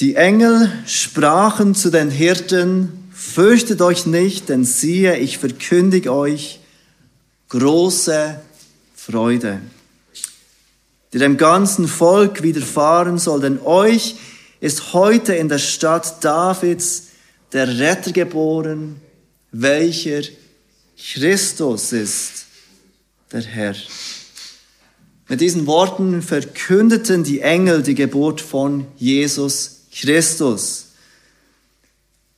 Die Engel sprachen zu den Hirten, fürchtet euch nicht, denn siehe, ich verkündige euch große Freude, die dem ganzen Volk widerfahren soll, denn euch ist heute in der Stadt Davids der Retter geboren, welcher Christus ist, der Herr. Mit diesen Worten verkündeten die Engel die Geburt von Jesus Christus.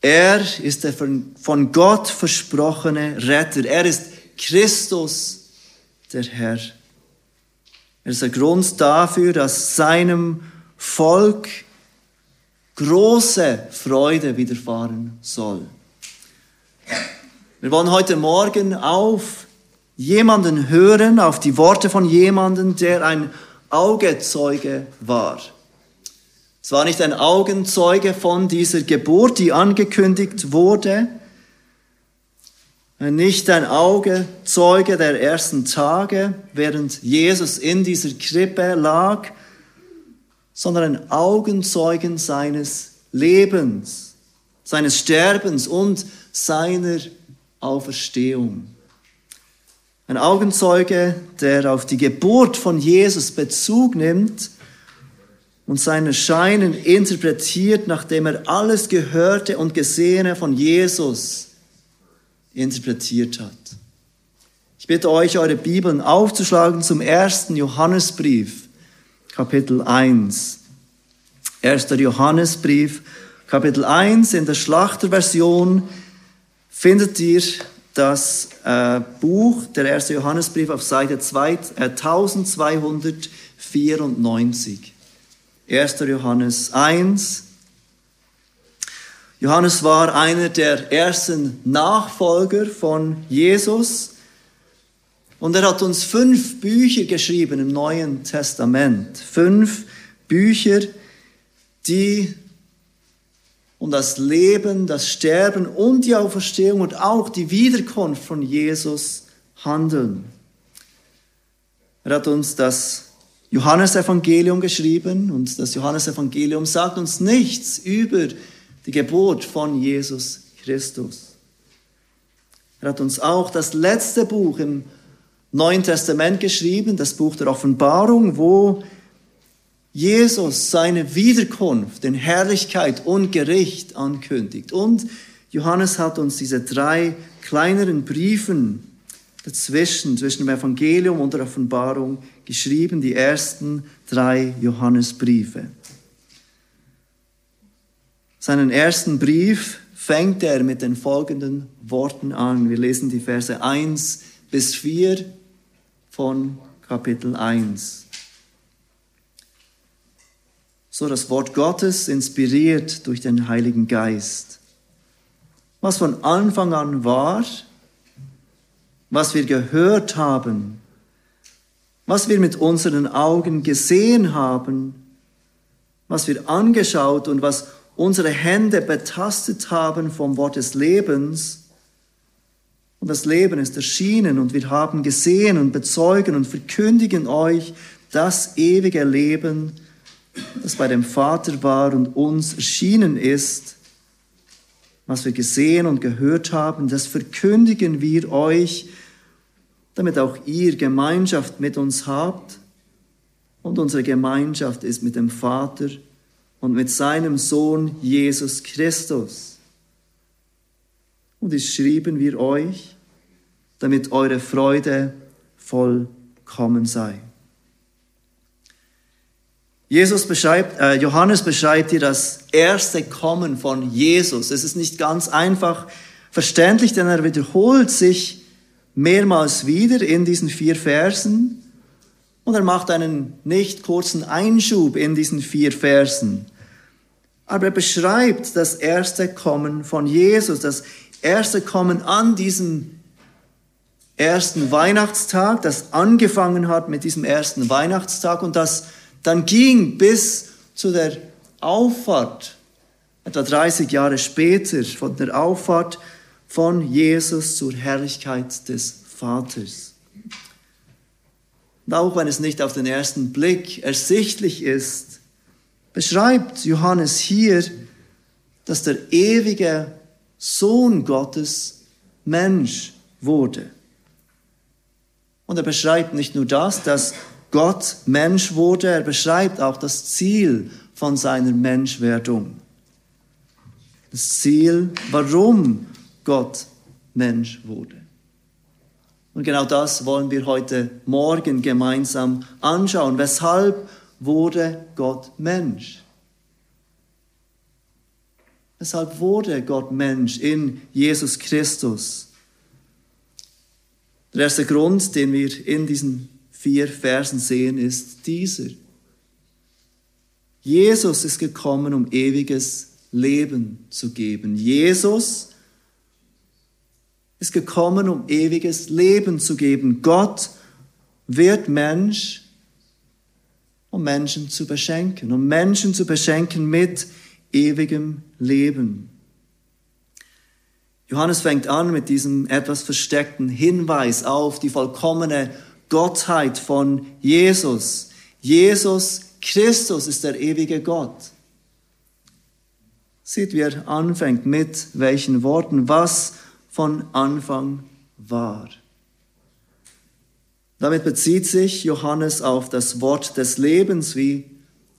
Er ist der von Gott versprochene Retter. Er ist Christus, der Herr. Er ist der Grund dafür, dass seinem Volk große Freude widerfahren soll. Wir wollen heute Morgen auf jemanden hören, auf die Worte von jemanden, der ein Augezeuge war. Es war nicht ein Augenzeuge von dieser Geburt, die angekündigt wurde, nicht ein Augezeuge der ersten Tage, während Jesus in dieser Krippe lag, sondern ein Augenzeugen seines Lebens, seines Sterbens und seiner Auferstehung. Ein Augenzeuge, der auf die Geburt von Jesus Bezug nimmt und sein Erscheinen interpretiert, nachdem er alles Gehörte und Gesehene von Jesus interpretiert hat. Ich bitte euch, eure Bibeln aufzuschlagen zum ersten Johannesbrief, Kapitel 1. 1. Johannesbrief, Kapitel 1, in der Schlachterversion findet ihr das äh, Buch, der 1. Johannesbrief auf Seite 2, äh, 1294. 1. Johannes 1. Johannes war einer der ersten Nachfolger von Jesus. Und er hat uns fünf Bücher geschrieben im Neuen Testament. Fünf Bücher, die um das Leben, das Sterben und die Auferstehung und auch die Wiederkunft von Jesus handeln. Er hat uns das Johannesevangelium geschrieben und das Johannesevangelium sagt uns nichts über die Geburt von Jesus Christus. Er hat uns auch das letzte Buch im Neuen Testament geschrieben, das Buch der Offenbarung, wo Jesus seine Wiederkunft in Herrlichkeit und Gericht ankündigt. Und Johannes hat uns diese drei kleineren Briefen dazwischen, zwischen dem Evangelium und der Offenbarung geschrieben, die ersten drei Johannesbriefe. Seinen ersten Brief fängt er mit den folgenden Worten an. Wir lesen die Verse 1 bis 4 von Kapitel 1. So das Wort Gottes inspiriert durch den Heiligen Geist. Was von Anfang an war, was wir gehört haben, was wir mit unseren Augen gesehen haben, was wir angeschaut und was unsere Hände betastet haben vom Wort des Lebens. Und das Leben ist erschienen und wir haben gesehen und bezeugen und verkündigen euch das ewige Leben, das bei dem Vater war und uns erschienen ist, was wir gesehen und gehört haben, das verkündigen wir euch, damit auch ihr Gemeinschaft mit uns habt. Und unsere Gemeinschaft ist mit dem Vater und mit seinem Sohn Jesus Christus. Und dies schrieben wir euch, damit eure Freude vollkommen sei. Jesus beschreibt, äh, Johannes beschreibt hier das erste Kommen von Jesus. Es ist nicht ganz einfach verständlich, denn er wiederholt sich mehrmals wieder in diesen vier Versen und er macht einen nicht kurzen Einschub in diesen vier Versen. Aber er beschreibt das erste Kommen von Jesus, das erste Kommen an diesem ersten Weihnachtstag, das angefangen hat mit diesem ersten Weihnachtstag und das dann ging bis zu der Auffahrt, etwa 30 Jahre später, von der Auffahrt von Jesus zur Herrlichkeit des Vaters. Und auch wenn es nicht auf den ersten Blick ersichtlich ist, beschreibt Johannes hier, dass der ewige Sohn Gottes Mensch wurde. Und er beschreibt nicht nur das, dass Gott Mensch wurde, er beschreibt auch das Ziel von seiner Menschwerdung. Das Ziel, warum Gott Mensch wurde. Und genau das wollen wir heute Morgen gemeinsam anschauen. Weshalb wurde Gott Mensch? Weshalb wurde Gott Mensch in Jesus Christus? Der erste Grund, den wir in diesen vier Versen sehen, ist dieser. Jesus ist gekommen, um ewiges Leben zu geben. Jesus ist gekommen, um ewiges Leben zu geben. Gott wird Mensch, um Menschen zu beschenken, um Menschen zu beschenken mit ewigem Leben. Johannes fängt an mit diesem etwas versteckten Hinweis auf die vollkommene Gottheit von Jesus. Jesus Christus ist der ewige Gott. Sieht, wie er anfängt mit welchen Worten, was von Anfang war. Damit bezieht sich Johannes auf das Wort des Lebens, wie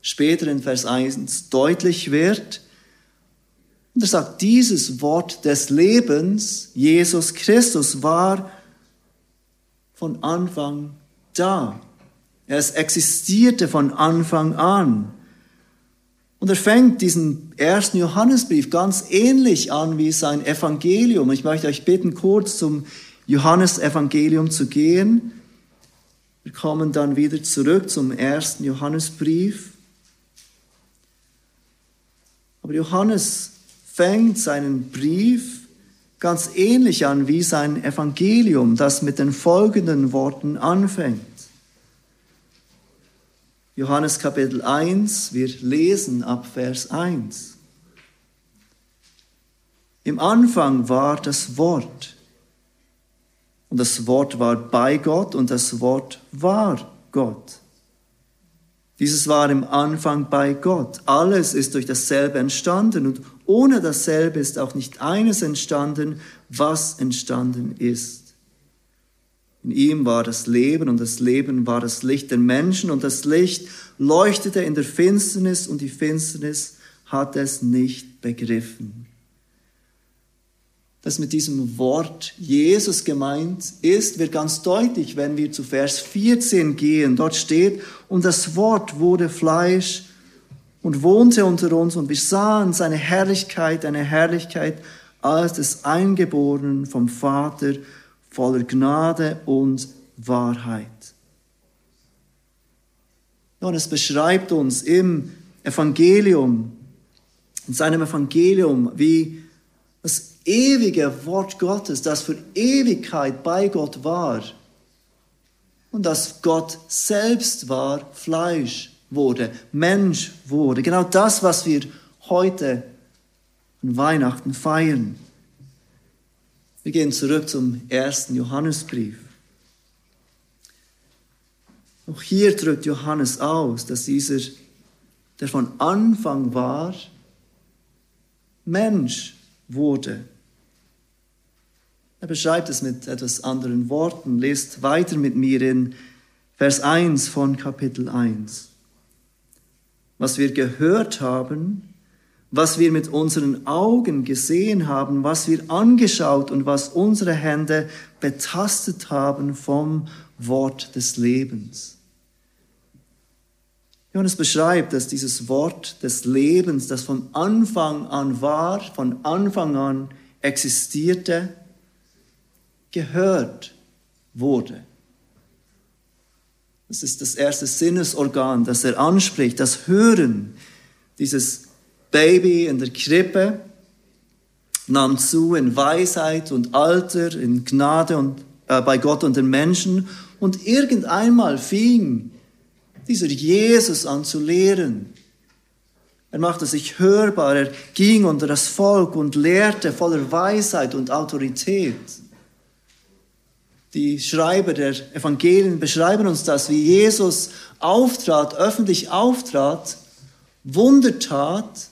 später in Vers 1 deutlich wird. Und er sagt, dieses Wort des Lebens, Jesus Christus, war von Anfang da. Es existierte von Anfang an. Und er fängt diesen ersten Johannesbrief ganz ähnlich an wie sein Evangelium. Ich möchte euch bitten, kurz zum Johannesevangelium zu gehen. Wir kommen dann wieder zurück zum ersten Johannesbrief. Aber Johannes fängt seinen Brief ganz ähnlich an wie sein Evangelium, das mit den folgenden Worten anfängt. Johannes Kapitel 1, wir lesen ab Vers 1. Im Anfang war das Wort. Und das Wort war bei Gott und das Wort war Gott. Dieses war im Anfang bei Gott. Alles ist durch dasselbe entstanden und ohne dasselbe ist auch nicht eines entstanden, was entstanden ist. In ihm war das Leben und das Leben war das Licht der Menschen und das Licht leuchtete in der Finsternis und die Finsternis hat es nicht begriffen. Das mit diesem Wort Jesus gemeint ist, wird ganz deutlich, wenn wir zu Vers 14 gehen. Dort steht, und das Wort wurde Fleisch und wohnte unter uns und wir sahen seine Herrlichkeit, eine Herrlichkeit als des Eingeborenen vom Vater voller Gnade und Wahrheit. Und es beschreibt uns im Evangelium, in seinem Evangelium, wie das ewige Wort Gottes, das für Ewigkeit bei Gott war und dass Gott selbst war, Fleisch wurde, Mensch wurde. Genau das, was wir heute an Weihnachten feiern. Wir gehen zurück zum ersten Johannesbrief. Auch hier drückt Johannes aus, dass dieser, der von Anfang war, Mensch wurde. Er beschreibt es mit etwas anderen Worten. Lest weiter mit mir in Vers 1 von Kapitel 1. Was wir gehört haben, was wir mit unseren Augen gesehen haben, was wir angeschaut und was unsere Hände betastet haben vom Wort des Lebens. Johannes beschreibt, dass dieses Wort des Lebens, das von Anfang an war, von Anfang an existierte, gehört wurde. Das ist das erste Sinnesorgan, das er anspricht, das Hören, dieses Baby in der Krippe, nahm zu in Weisheit und Alter, in Gnade und äh, bei Gott und den Menschen. Und irgendeinmal fing dieser Jesus an zu lehren. Er machte sich hörbar, er ging unter das Volk und lehrte voller Weisheit und Autorität. Die Schreiber der Evangelien beschreiben uns das, wie Jesus auftrat, öffentlich auftrat Wunder tat,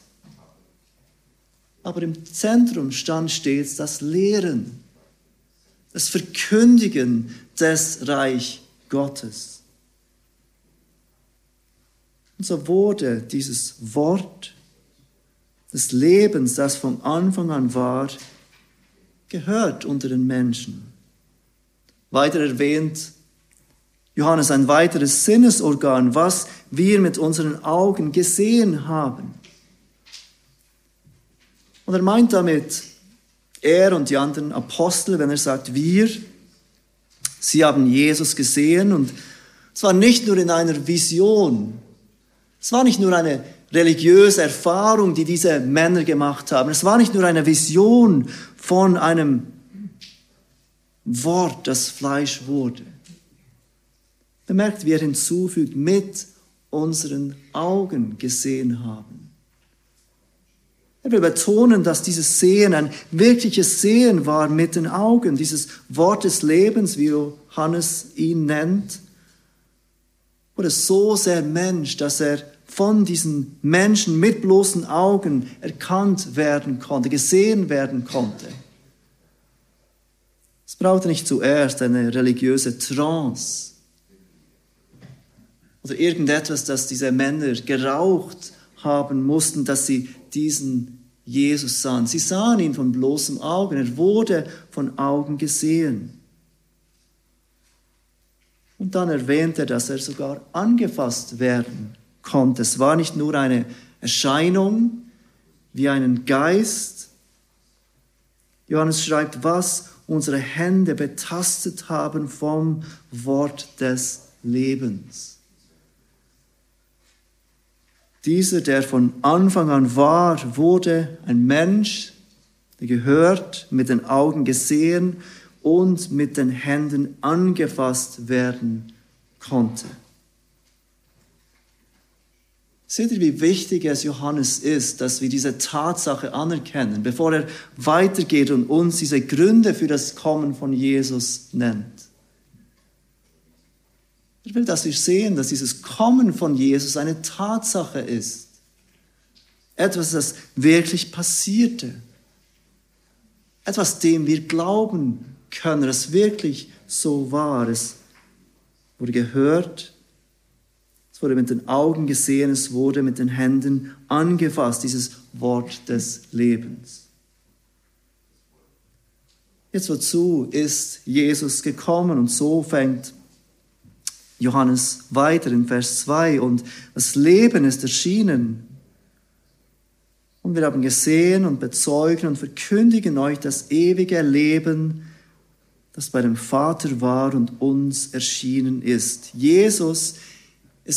aber im Zentrum stand stets das Lehren, das Verkündigen des Reich Gottes. Und so wurde dieses Wort des Lebens, das vom Anfang an war, gehört unter den Menschen. Weiter erwähnt Johannes ein weiteres Sinnesorgan, was wir mit unseren Augen gesehen haben. Und er meint damit, er und die anderen Apostel, wenn er sagt wir, sie haben Jesus gesehen und es war nicht nur in einer Vision, es war nicht nur eine religiöse Erfahrung, die diese Männer gemacht haben, es war nicht nur eine Vision von einem Wort, das Fleisch wurde. Bemerkt, wie er hinzufügt, mit unseren Augen gesehen haben. Er will betonen, dass dieses Sehen ein wirkliches Sehen war mit den Augen, dieses Wort des Lebens, wie Johannes ihn nennt, wurde so sehr Mensch, dass er von diesen Menschen mit bloßen Augen erkannt werden konnte, gesehen werden konnte. Es brauchte nicht zuerst eine religiöse Trance oder irgendetwas, das diese Männer geraucht haben mussten, dass sie diesen Jesus sahen. Sie sahen ihn von bloßem Augen. Er wurde von Augen gesehen. Und dann erwähnt er, dass er sogar angefasst werden konnte. Es war nicht nur eine Erscheinung wie einen Geist. Johannes schreibt, was unsere Hände betastet haben vom Wort des Lebens. Dieser, der von Anfang an war, wurde ein Mensch, der gehört, mit den Augen gesehen und mit den Händen angefasst werden konnte. Seht ihr, wie wichtig es Johannes ist, dass wir diese Tatsache anerkennen, bevor er weitergeht und uns diese Gründe für das Kommen von Jesus nennt. Ich will, dass wir sehen, dass dieses Kommen von Jesus eine Tatsache ist. Etwas, das wirklich passierte. Etwas, dem wir glauben können, das wirklich so war. Es wurde gehört, wurde mit den Augen gesehen, es wurde mit den Händen angefasst, dieses Wort des Lebens. Jetzt wozu ist Jesus gekommen? Und so fängt Johannes weiter in Vers 2 und das Leben ist erschienen. Und wir haben gesehen und bezeugen und verkündigen euch das ewige Leben, das bei dem Vater war und uns erschienen ist. Jesus ist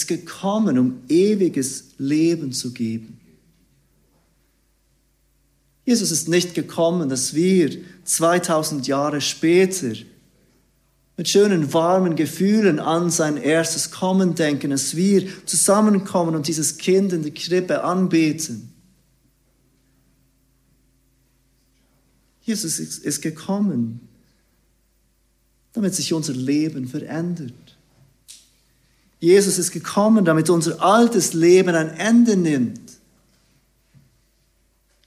gekommen, um ewiges Leben zu geben. Jesus ist nicht gekommen, dass wir 2000 Jahre später mit schönen, warmen Gefühlen an sein erstes Kommen denken, dass wir zusammenkommen und dieses Kind in der Krippe anbeten. Jesus ist gekommen, damit sich unser Leben verändert. Jesus ist gekommen, damit unser altes Leben ein Ende nimmt.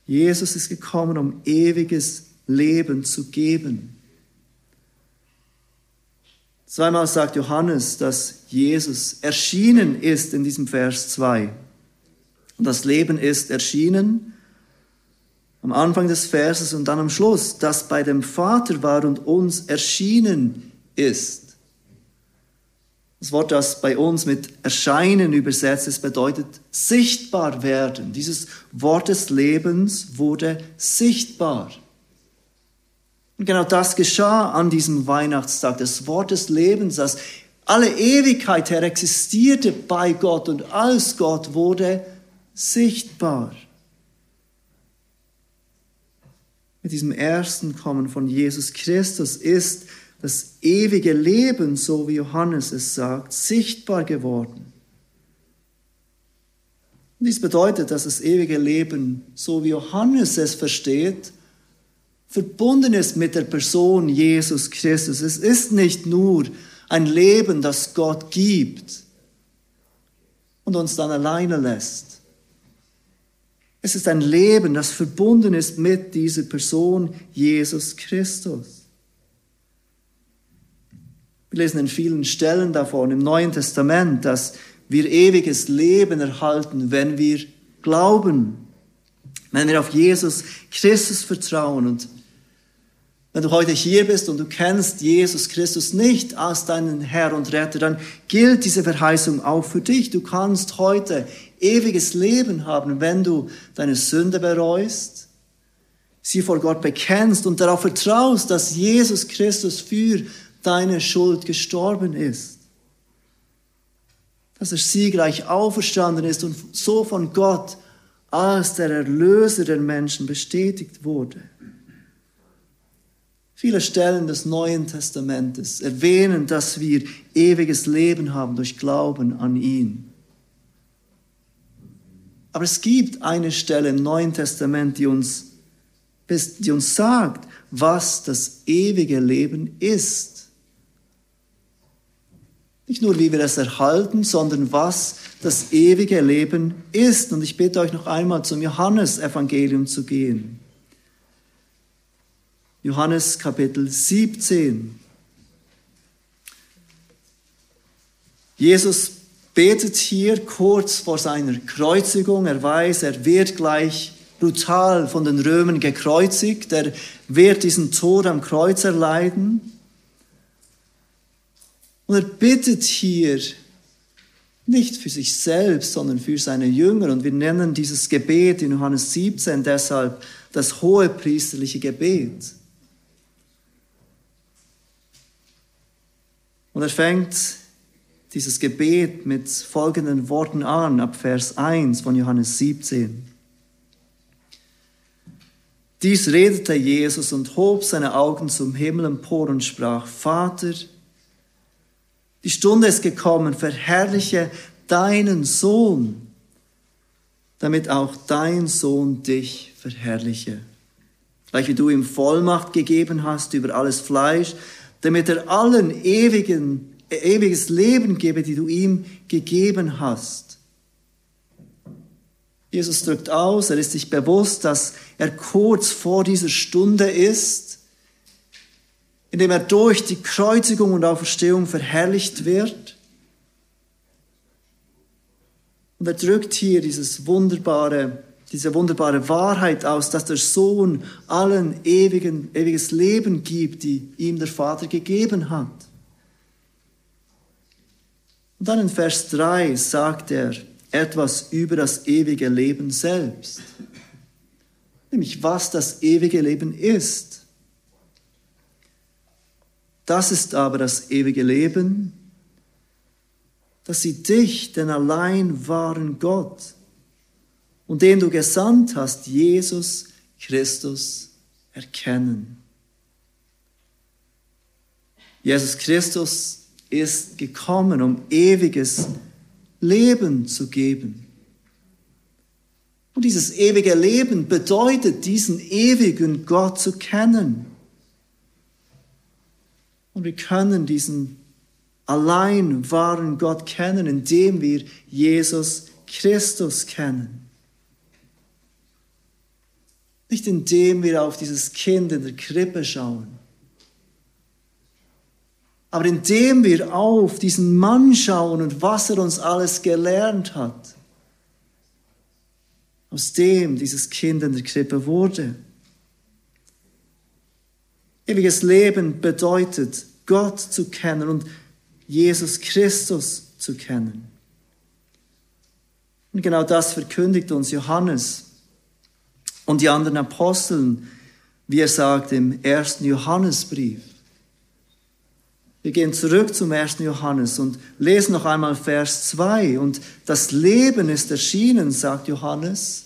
Jesus ist gekommen, um ewiges Leben zu geben. Zweimal sagt Johannes, dass Jesus erschienen ist in diesem Vers 2. Und das Leben ist erschienen am Anfang des Verses und dann am Schluss, das bei dem Vater war und uns erschienen ist. Das Wort, das bei uns mit erscheinen übersetzt ist, bedeutet sichtbar werden. Dieses Wort des Lebens wurde sichtbar. Und genau das geschah an diesem Weihnachtstag. Das Wort des Lebens, das alle Ewigkeit her existierte bei Gott und als Gott wurde sichtbar. Mit diesem ersten Kommen von Jesus Christus ist das ewige Leben, so wie Johannes es sagt, sichtbar geworden. Und dies bedeutet, dass das ewige Leben, so wie Johannes es versteht, verbunden ist mit der Person Jesus Christus. Es ist nicht nur ein Leben, das Gott gibt und uns dann alleine lässt. Es ist ein Leben, das verbunden ist mit dieser Person, Jesus Christus. Wir lesen in vielen Stellen davon im Neuen Testament, dass wir ewiges Leben erhalten, wenn wir glauben, wenn wir auf Jesus Christus vertrauen. Und wenn du heute hier bist und du kennst Jesus Christus nicht als deinen Herr und Retter, dann gilt diese Verheißung auch für dich. Du kannst heute ewiges Leben haben, wenn du deine Sünde bereust, sie vor Gott bekennst und darauf vertraust, dass Jesus Christus für deine Schuld gestorben ist. Dass er siegreich auferstanden ist und so von Gott als der Erlöser der Menschen bestätigt wurde. Viele Stellen des Neuen Testamentes erwähnen, dass wir ewiges Leben haben durch Glauben an ihn. Aber es gibt eine Stelle im Neuen Testament, die uns, die uns sagt, was das ewige Leben ist. Nicht nur, wie wir es erhalten, sondern was das ewige Leben ist. Und ich bitte euch noch einmal zum Johannesevangelium zu gehen. Johannes Kapitel 17. Jesus betet hier kurz vor seiner Kreuzigung. Er weiß, er wird gleich brutal von den Römern gekreuzigt. Er wird diesen Tod am Kreuz erleiden. Und er bittet hier nicht für sich selbst, sondern für seine Jünger. Und wir nennen dieses Gebet in Johannes 17 deshalb das hohe priesterliche Gebet. Und er fängt dieses Gebet mit folgenden Worten an, ab Vers 1 von Johannes 17. Dies redete Jesus und hob seine Augen zum Himmel empor und sprach, Vater, die Stunde ist gekommen, verherrliche deinen Sohn, damit auch dein Sohn dich verherrliche. Gleich wie du ihm Vollmacht gegeben hast über alles Fleisch, damit er allen ewigen, ewiges Leben gebe, die du ihm gegeben hast. Jesus drückt aus, er ist sich bewusst, dass er kurz vor dieser Stunde ist, indem er durch die Kreuzigung und Auferstehung verherrlicht wird. Und er drückt hier dieses wunderbare, diese wunderbare Wahrheit aus, dass der Sohn allen ewigen, ewiges Leben gibt, die ihm der Vater gegeben hat. Und dann in Vers 3 sagt er etwas über das ewige Leben selbst, nämlich was das ewige Leben ist. Das ist aber das ewige Leben, dass sie dich, den allein wahren Gott und den du gesandt hast, Jesus Christus, erkennen. Jesus Christus ist gekommen, um ewiges Leben zu geben. Und dieses ewige Leben bedeutet, diesen ewigen Gott zu kennen. Und wir können diesen allein wahren Gott kennen, indem wir Jesus Christus kennen. Nicht indem wir auf dieses Kind in der Krippe schauen, aber indem wir auf diesen Mann schauen und was er uns alles gelernt hat, aus dem dieses Kind in der Krippe wurde. Ewiges Leben bedeutet, Gott zu kennen und Jesus Christus zu kennen. Und genau das verkündigt uns Johannes und die anderen Aposteln, wie er sagt im ersten Johannesbrief. Wir gehen zurück zum ersten Johannes und lesen noch einmal Vers 2. Und das Leben ist erschienen, sagt Johannes,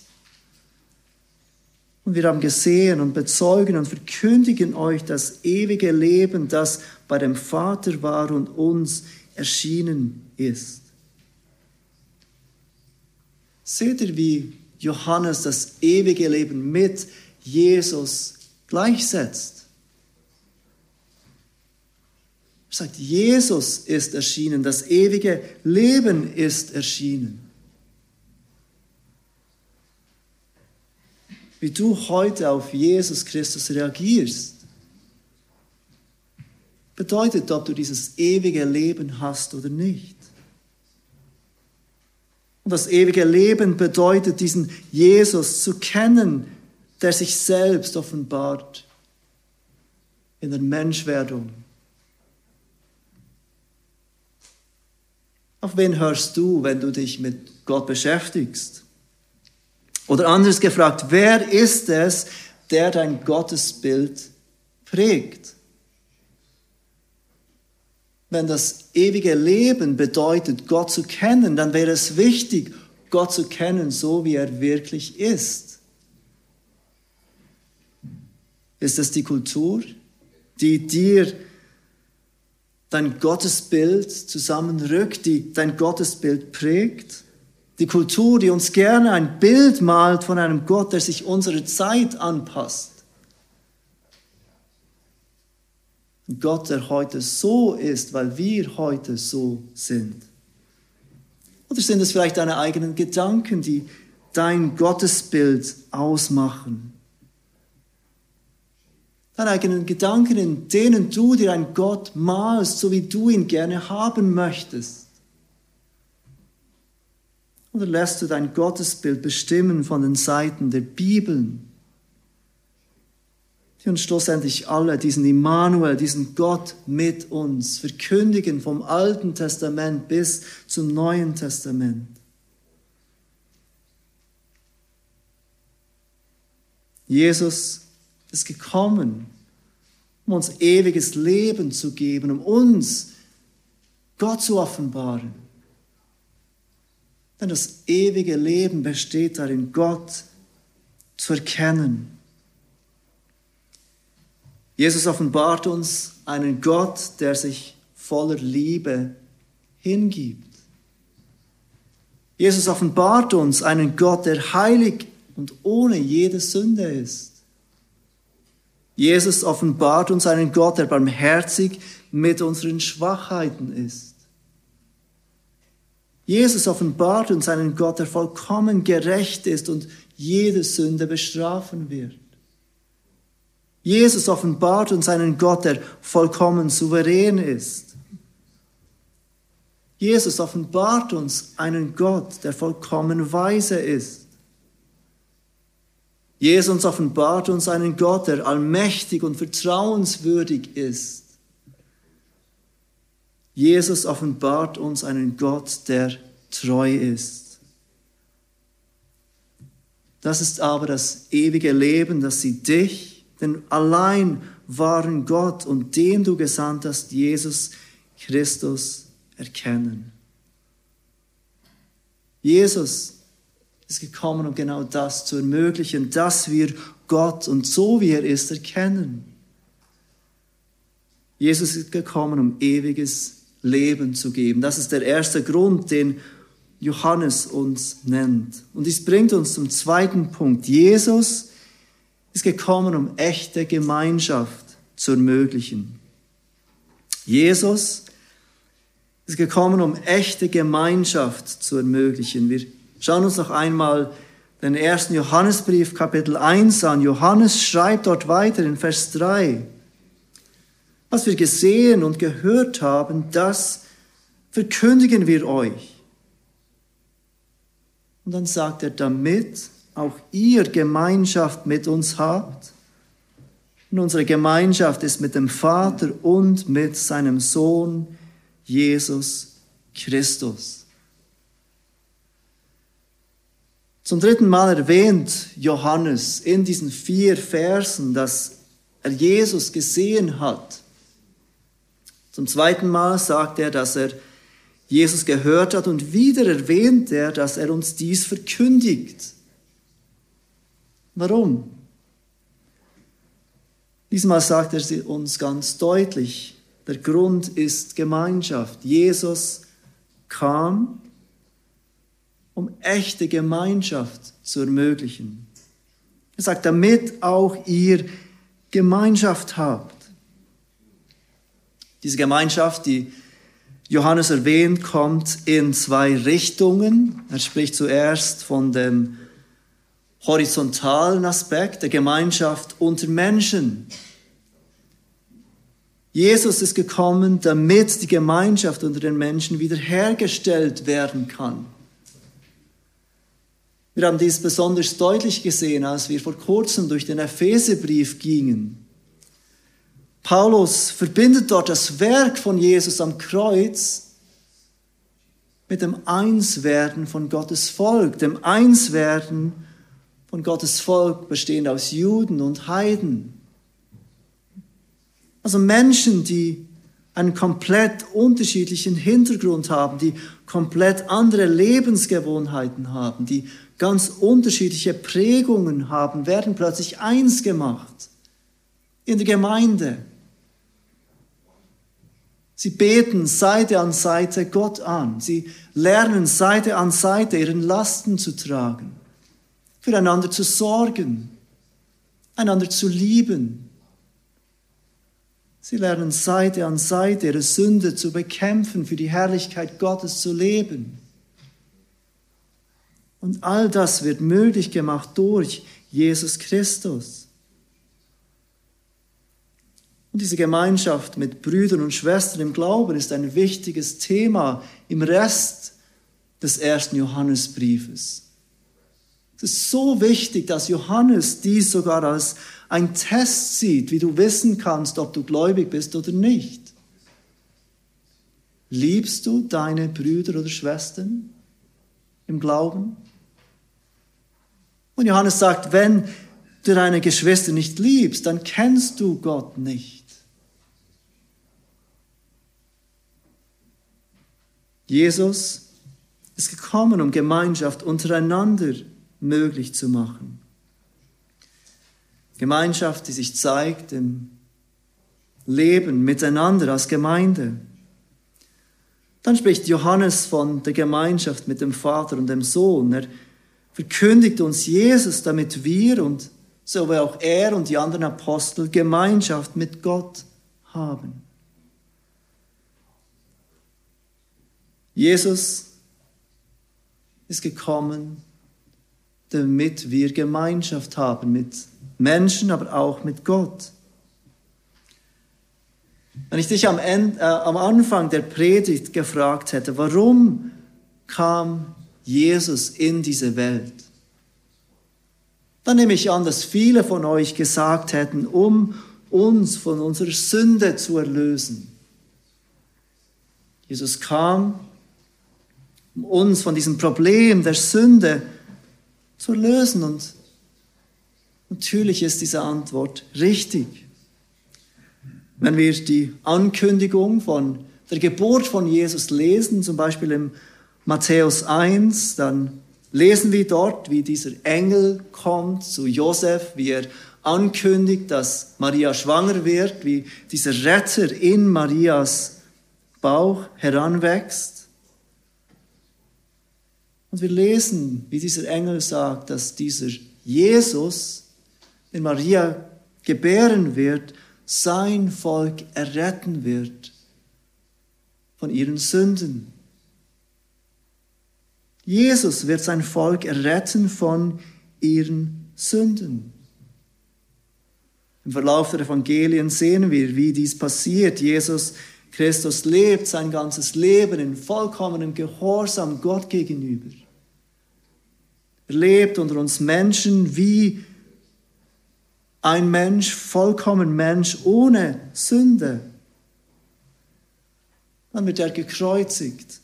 und wir haben gesehen und bezeugen und verkündigen euch das ewige Leben, das bei dem Vater war und uns erschienen ist. Seht ihr, wie Johannes das ewige Leben mit Jesus gleichsetzt? Er sagt, Jesus ist erschienen, das ewige Leben ist erschienen. Wie du heute auf Jesus Christus reagierst, bedeutet, ob du dieses ewige Leben hast oder nicht. Und das ewige Leben bedeutet, diesen Jesus zu kennen, der sich selbst offenbart in der Menschwerdung. Auf wen hörst du, wenn du dich mit Gott beschäftigst? Oder anders gefragt, wer ist es, der dein Gottesbild prägt? Wenn das ewige Leben bedeutet, Gott zu kennen, dann wäre es wichtig, Gott zu kennen, so wie er wirklich ist. Ist es die Kultur, die dir dein Gottesbild zusammenrückt, die dein Gottesbild prägt? Die Kultur, die uns gerne ein Bild malt von einem Gott, der sich unserer Zeit anpasst. Gott, der heute so ist, weil wir heute so sind? Oder sind es vielleicht deine eigenen Gedanken, die dein Gottesbild ausmachen? Deine eigenen Gedanken, in denen du dir einen Gott malst, so wie du ihn gerne haben möchtest. Oder lässt du dein Gottesbild bestimmen von den Seiten der Bibeln? die uns schlussendlich alle diesen Immanuel, diesen Gott mit uns verkündigen vom Alten Testament bis zum Neuen Testament. Jesus ist gekommen, um uns ewiges Leben zu geben, um uns Gott zu offenbaren. Denn das ewige Leben besteht darin, Gott zu erkennen Jesus offenbart uns einen Gott, der sich voller Liebe hingibt. Jesus offenbart uns einen Gott, der heilig und ohne jede Sünde ist. Jesus offenbart uns einen Gott, der barmherzig mit unseren Schwachheiten ist. Jesus offenbart uns einen Gott, der vollkommen gerecht ist und jede Sünde bestrafen wird. Jesus offenbart uns einen Gott, der vollkommen souverän ist. Jesus offenbart uns einen Gott, der vollkommen weise ist. Jesus offenbart uns einen Gott, der allmächtig und vertrauenswürdig ist. Jesus offenbart uns einen Gott, der treu ist. Das ist aber das ewige Leben, das sie dich den allein wahren Gott und den du gesandt hast, Jesus Christus, erkennen. Jesus ist gekommen, um genau das zu ermöglichen, dass wir Gott und so wie er ist erkennen. Jesus ist gekommen, um ewiges Leben zu geben. Das ist der erste Grund, den Johannes uns nennt. Und dies bringt uns zum zweiten Punkt. Jesus ist gekommen, um echte Gemeinschaft zu ermöglichen. Jesus ist gekommen, um echte Gemeinschaft zu ermöglichen. Wir schauen uns noch einmal den ersten Johannesbrief Kapitel 1 an. Johannes schreibt dort weiter in Vers 3. Was wir gesehen und gehört haben, das verkündigen wir euch. Und dann sagt er, damit auch ihr Gemeinschaft mit uns habt. Und unsere Gemeinschaft ist mit dem Vater und mit seinem Sohn Jesus Christus. Zum dritten Mal erwähnt Johannes in diesen vier Versen, dass er Jesus gesehen hat. Zum zweiten Mal sagt er, dass er Jesus gehört hat und wieder erwähnt er, dass er uns dies verkündigt. Warum? Diesmal sagt er uns ganz deutlich, der Grund ist Gemeinschaft. Jesus kam, um echte Gemeinschaft zu ermöglichen. Er sagt, damit auch ihr Gemeinschaft habt. Diese Gemeinschaft, die Johannes erwähnt, kommt in zwei Richtungen. Er spricht zuerst von dem horizontalen Aspekt der Gemeinschaft unter Menschen. Jesus ist gekommen, damit die Gemeinschaft unter den Menschen wiederhergestellt werden kann. Wir haben dies besonders deutlich gesehen, als wir vor kurzem durch den Epheserbrief gingen. Paulus verbindet dort das Werk von Jesus am Kreuz mit dem Einswerden von Gottes Volk, dem Einswerden von Gottes Volk bestehend aus Juden und Heiden. Also Menschen, die einen komplett unterschiedlichen Hintergrund haben, die komplett andere Lebensgewohnheiten haben, die ganz unterschiedliche Prägungen haben, werden plötzlich eins gemacht in der Gemeinde. Sie beten Seite an Seite Gott an. Sie lernen Seite an Seite ihren Lasten zu tragen, füreinander zu sorgen, einander zu lieben. Sie lernen Seite an Seite ihre Sünde zu bekämpfen, für die Herrlichkeit Gottes zu leben. Und all das wird möglich gemacht durch Jesus Christus. Und diese Gemeinschaft mit Brüdern und Schwestern im Glauben ist ein wichtiges Thema im Rest des ersten Johannesbriefes. Es ist so wichtig, dass Johannes dies sogar als ein Test sieht, wie du wissen kannst, ob du gläubig bist oder nicht. Liebst du deine Brüder oder Schwestern im Glauben? Und Johannes sagt, wenn du deine Geschwister nicht liebst, dann kennst du Gott nicht. Jesus ist gekommen, um Gemeinschaft untereinander möglich zu machen. Gemeinschaft, die sich zeigt im Leben miteinander als Gemeinde. Dann spricht Johannes von der Gemeinschaft mit dem Vater und dem Sohn. Er verkündigt uns Jesus, damit wir und so wie auch er und die anderen Apostel Gemeinschaft mit Gott haben. Jesus ist gekommen, damit wir Gemeinschaft haben mit Menschen, aber auch mit Gott. Wenn ich dich am, Ende, äh, am Anfang der Predigt gefragt hätte, warum kam Jesus in diese Welt, dann nehme ich an, dass viele von euch gesagt hätten, um uns von unserer Sünde zu erlösen. Jesus kam, uns von diesem Problem der Sünde zu lösen. Und natürlich ist diese Antwort richtig. Wenn wir die Ankündigung von der Geburt von Jesus lesen, zum Beispiel im Matthäus 1, dann lesen wir dort, wie dieser Engel kommt zu Josef, wie er ankündigt, dass Maria schwanger wird, wie dieser Retter in Marias Bauch heranwächst. Und wir lesen, wie dieser Engel sagt, dass dieser Jesus, den Maria gebären wird, sein Volk erretten wird von ihren Sünden. Jesus wird sein Volk erretten von ihren Sünden. Im Verlauf der Evangelien sehen wir, wie dies passiert. Jesus Christus lebt sein ganzes Leben in vollkommenem Gehorsam Gott gegenüber. Lebt unter uns Menschen wie ein Mensch, vollkommen Mensch, ohne Sünde. Dann wird er gekreuzigt.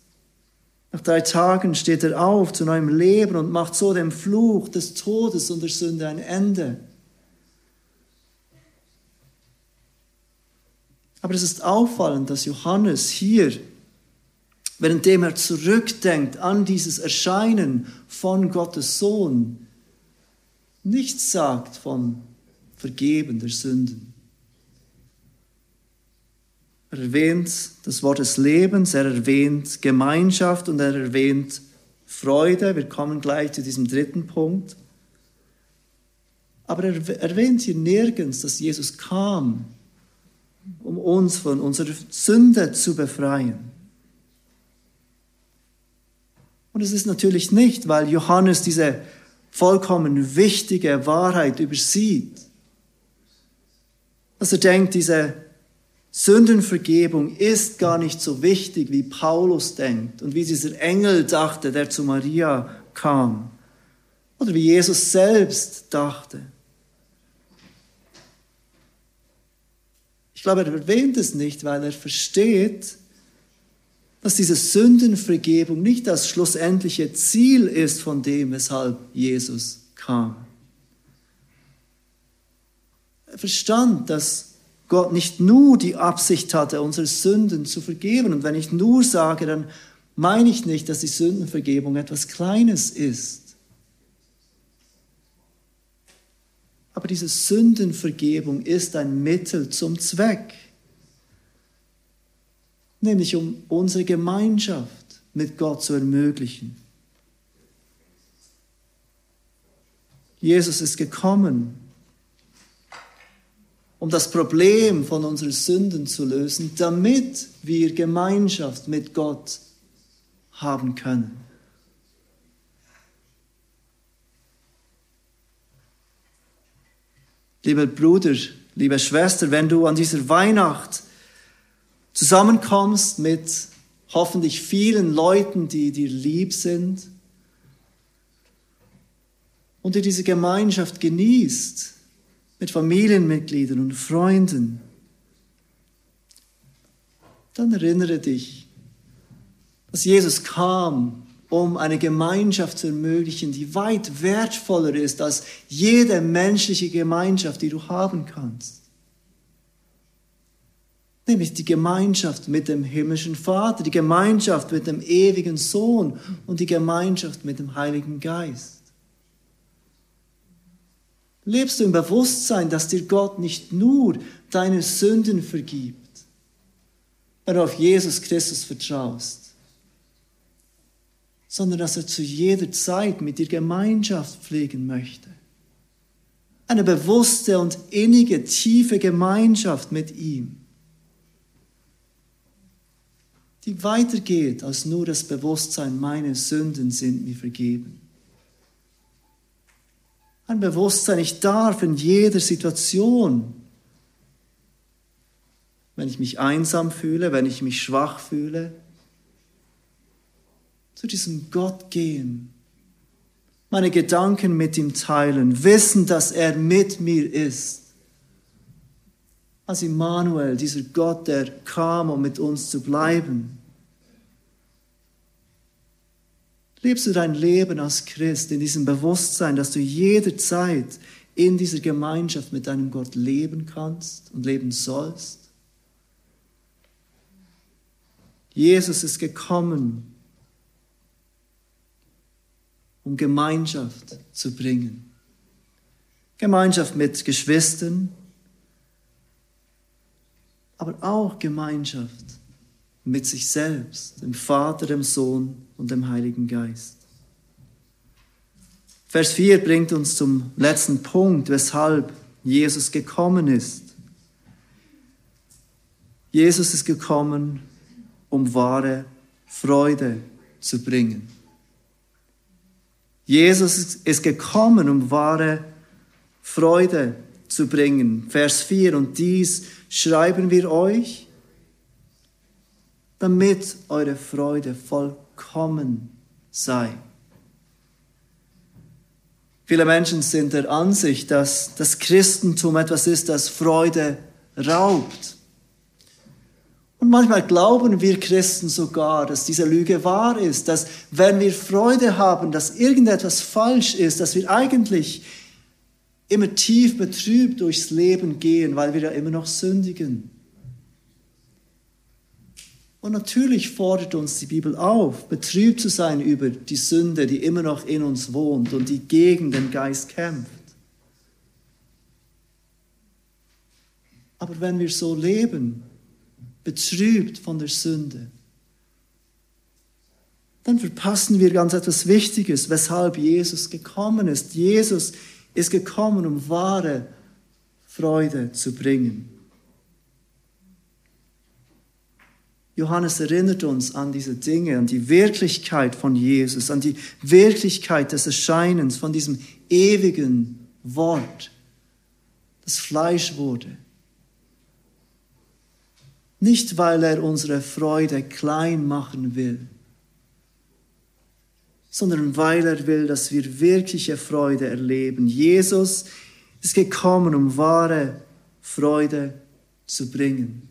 Nach drei Tagen steht er auf zu neuem Leben und macht so dem Fluch des Todes und der Sünde ein Ende. Aber es ist auffallend, dass Johannes hier währenddem er zurückdenkt an dieses Erscheinen von Gottes Sohn, nichts sagt vom Vergeben der Sünden. Er erwähnt das Wort des Lebens, er erwähnt Gemeinschaft und er erwähnt Freude. Wir kommen gleich zu diesem dritten Punkt. Aber er erwähnt hier nirgends, dass Jesus kam, um uns von unserer Sünde zu befreien. Und es ist natürlich nicht, weil Johannes diese vollkommen wichtige Wahrheit übersieht. Dass er denkt, diese Sündenvergebung ist gar nicht so wichtig, wie Paulus denkt und wie dieser Engel dachte, der zu Maria kam. Oder wie Jesus selbst dachte. Ich glaube, er erwähnt es nicht, weil er versteht, dass diese Sündenvergebung nicht das schlussendliche Ziel ist, von dem, weshalb Jesus kam. Er verstand, dass Gott nicht nur die Absicht hatte, unsere Sünden zu vergeben. Und wenn ich nur sage, dann meine ich nicht, dass die Sündenvergebung etwas Kleines ist. Aber diese Sündenvergebung ist ein Mittel zum Zweck nämlich um unsere Gemeinschaft mit Gott zu ermöglichen. Jesus ist gekommen, um das Problem von unseren Sünden zu lösen, damit wir Gemeinschaft mit Gott haben können. Lieber Bruder, liebe Schwester, wenn du an dieser Weihnacht zusammenkommst mit hoffentlich vielen Leuten, die dir lieb sind und dir diese Gemeinschaft genießt mit Familienmitgliedern und Freunden, dann erinnere dich, dass Jesus kam, um eine Gemeinschaft zu ermöglichen, die weit wertvoller ist als jede menschliche Gemeinschaft, die du haben kannst nämlich die Gemeinschaft mit dem himmlischen Vater, die Gemeinschaft mit dem ewigen Sohn und die Gemeinschaft mit dem Heiligen Geist. Lebst du im Bewusstsein, dass dir Gott nicht nur deine Sünden vergibt, wenn du auf Jesus Christus vertraust, sondern dass er zu jeder Zeit mit dir Gemeinschaft pflegen möchte. Eine bewusste und innige, tiefe Gemeinschaft mit ihm die weitergeht als nur das Bewusstsein, meine Sünden sind mir vergeben. Ein Bewusstsein, ich darf in jeder Situation, wenn ich mich einsam fühle, wenn ich mich schwach fühle, zu diesem Gott gehen, meine Gedanken mit ihm teilen, wissen, dass er mit mir ist als Immanuel, dieser Gott, der kam, um mit uns zu bleiben. Lebst du dein Leben als Christ in diesem Bewusstsein, dass du jederzeit in dieser Gemeinschaft mit deinem Gott leben kannst und leben sollst? Jesus ist gekommen, um Gemeinschaft zu bringen. Gemeinschaft mit Geschwistern, aber auch Gemeinschaft mit sich selbst, dem Vater, dem Sohn und dem Heiligen Geist. Vers 4 bringt uns zum letzten Punkt, weshalb Jesus gekommen ist. Jesus ist gekommen, um wahre Freude zu bringen. Jesus ist gekommen, um wahre Freude zu bringen. Vers 4, und dies schreiben wir euch, damit eure Freude vollkommen sei. Viele Menschen sind der Ansicht, dass das Christentum etwas ist, das Freude raubt. Und manchmal glauben wir Christen sogar, dass diese Lüge wahr ist, dass wenn wir Freude haben, dass irgendetwas falsch ist, dass wir eigentlich immer tief betrübt durchs Leben gehen, weil wir ja immer noch sündigen. Und natürlich fordert uns die Bibel auf, betrübt zu sein über die Sünde, die immer noch in uns wohnt und die gegen den Geist kämpft. Aber wenn wir so leben, betrübt von der Sünde, dann verpassen wir ganz etwas Wichtiges, weshalb Jesus gekommen ist. Jesus ist gekommen, um wahre Freude zu bringen. Johannes erinnert uns an diese Dinge, an die Wirklichkeit von Jesus, an die Wirklichkeit des Erscheinens von diesem ewigen Wort, das Fleisch wurde. Nicht, weil er unsere Freude klein machen will, sondern weil er will, dass wir wirkliche Freude erleben. Jesus ist gekommen, um wahre Freude zu bringen.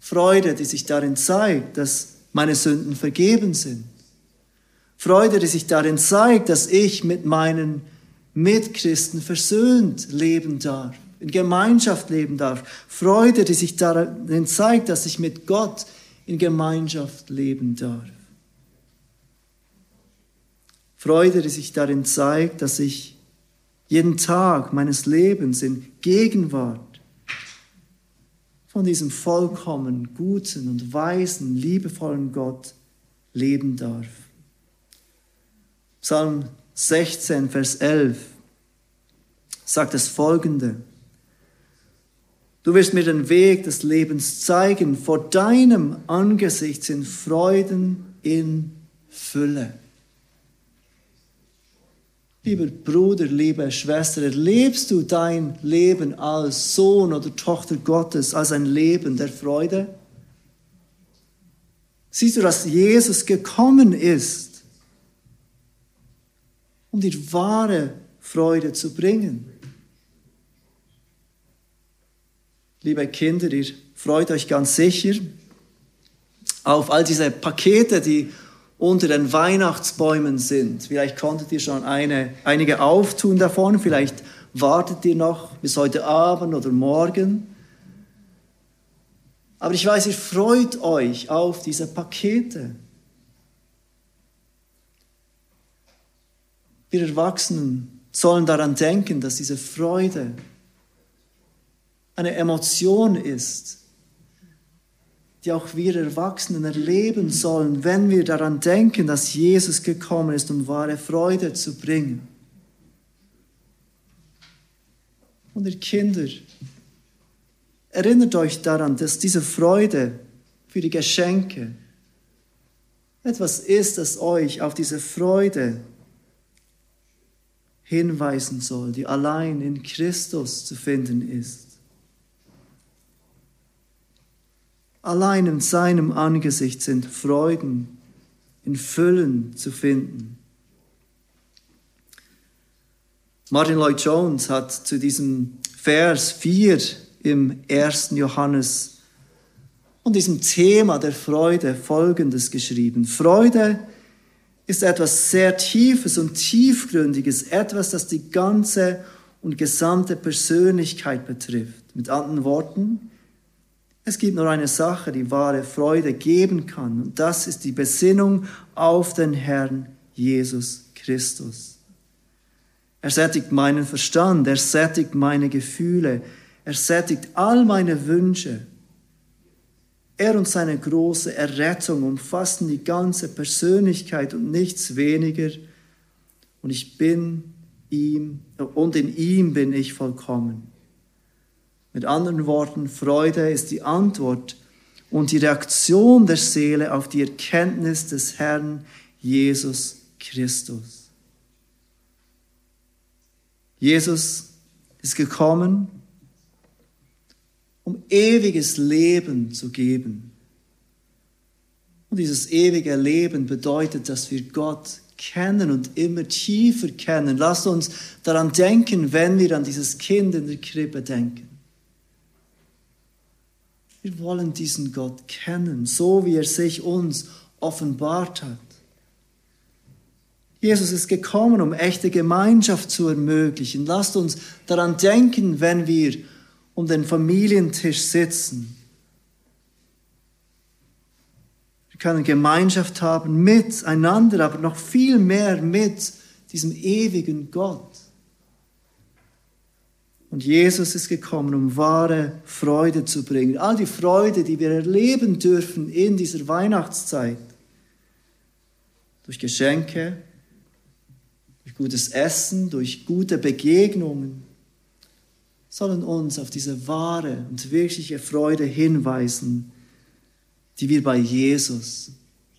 Freude, die sich darin zeigt, dass meine Sünden vergeben sind. Freude, die sich darin zeigt, dass ich mit meinen Mitchristen versöhnt leben darf, in Gemeinschaft leben darf. Freude, die sich darin zeigt, dass ich mit Gott in Gemeinschaft leben darf. Freude, die sich darin zeigt, dass ich jeden Tag meines Lebens in Gegenwart von diesem vollkommen guten und weisen, liebevollen Gott leben darf. Psalm 16, Vers 11 sagt das folgende. Du wirst mir den Weg des Lebens zeigen. Vor deinem Angesicht sind Freuden in Fülle. Lieber Bruder, liebe Schwester, erlebst du dein Leben als Sohn oder Tochter Gottes, als ein Leben der Freude? Siehst du, dass Jesus gekommen ist, um dir wahre Freude zu bringen? Liebe Kinder, ihr freut euch ganz sicher auf all diese Pakete, die unter den Weihnachtsbäumen sind. Vielleicht konntet ihr schon eine, einige auftun davon, vielleicht wartet ihr noch bis heute Abend oder morgen. Aber ich weiß, ihr freut euch auf diese Pakete. Wir Erwachsenen sollen daran denken, dass diese Freude eine Emotion ist, die auch wir Erwachsenen erleben sollen, wenn wir daran denken, dass Jesus gekommen ist, um wahre Freude zu bringen. Und ihr Kinder, erinnert euch daran, dass diese Freude für die Geschenke etwas ist, das euch auf diese Freude hinweisen soll, die allein in Christus zu finden ist. Allein in seinem Angesicht sind Freuden in Füllen zu finden. Martin Lloyd Jones hat zu diesem Vers 4 im 1. Johannes und diesem Thema der Freude Folgendes geschrieben. Freude ist etwas sehr Tiefes und Tiefgründiges, etwas, das die ganze und gesamte Persönlichkeit betrifft. Mit anderen Worten, es gibt nur eine Sache, die wahre Freude geben kann, und das ist die Besinnung auf den Herrn Jesus Christus. Er sättigt meinen Verstand, er sättigt meine Gefühle, er sättigt all meine Wünsche. Er und seine große Errettung umfassen die ganze Persönlichkeit und nichts weniger. Und ich bin ihm, und in ihm bin ich vollkommen. Mit anderen Worten, Freude ist die Antwort und die Reaktion der Seele auf die Erkenntnis des Herrn Jesus Christus. Jesus ist gekommen, um ewiges Leben zu geben. Und dieses ewige Leben bedeutet, dass wir Gott kennen und immer tiefer kennen. Lasst uns daran denken, wenn wir an dieses Kind in der Krippe denken. Wir wollen diesen Gott kennen, so wie er sich uns offenbart hat. Jesus ist gekommen, um echte Gemeinschaft zu ermöglichen. Lasst uns daran denken, wenn wir um den Familientisch sitzen. Wir können Gemeinschaft haben miteinander, aber noch viel mehr mit diesem ewigen Gott. Und Jesus ist gekommen, um wahre Freude zu bringen. All die Freude, die wir erleben dürfen in dieser Weihnachtszeit. Durch Geschenke, durch gutes Essen, durch gute Begegnungen, sollen uns auf diese wahre und wirkliche Freude hinweisen, die wir bei Jesus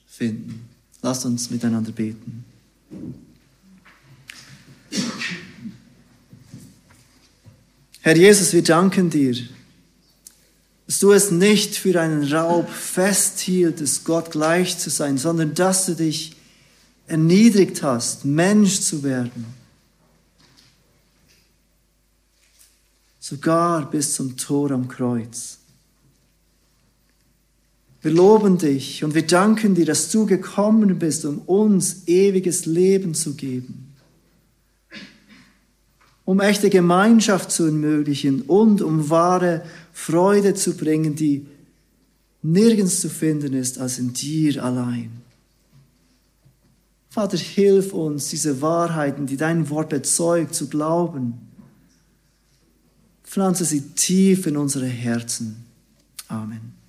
finden. Lasst uns miteinander beten. Herr Jesus, wir danken dir, dass du es nicht für einen Raub festhieltest, Gott gleich zu sein, sondern dass du dich erniedrigt hast, Mensch zu werden. Sogar bis zum Tor am Kreuz. Wir loben dich und wir danken dir, dass du gekommen bist, um uns ewiges Leben zu geben, um echte Gemeinschaft zu ermöglichen und um wahre Freude zu bringen, die nirgends zu finden ist als in dir allein. Vater, hilf uns, diese Wahrheiten, die dein Wort bezeugt, zu glauben. Pflanze sie tief in unsere Herzen. Amen.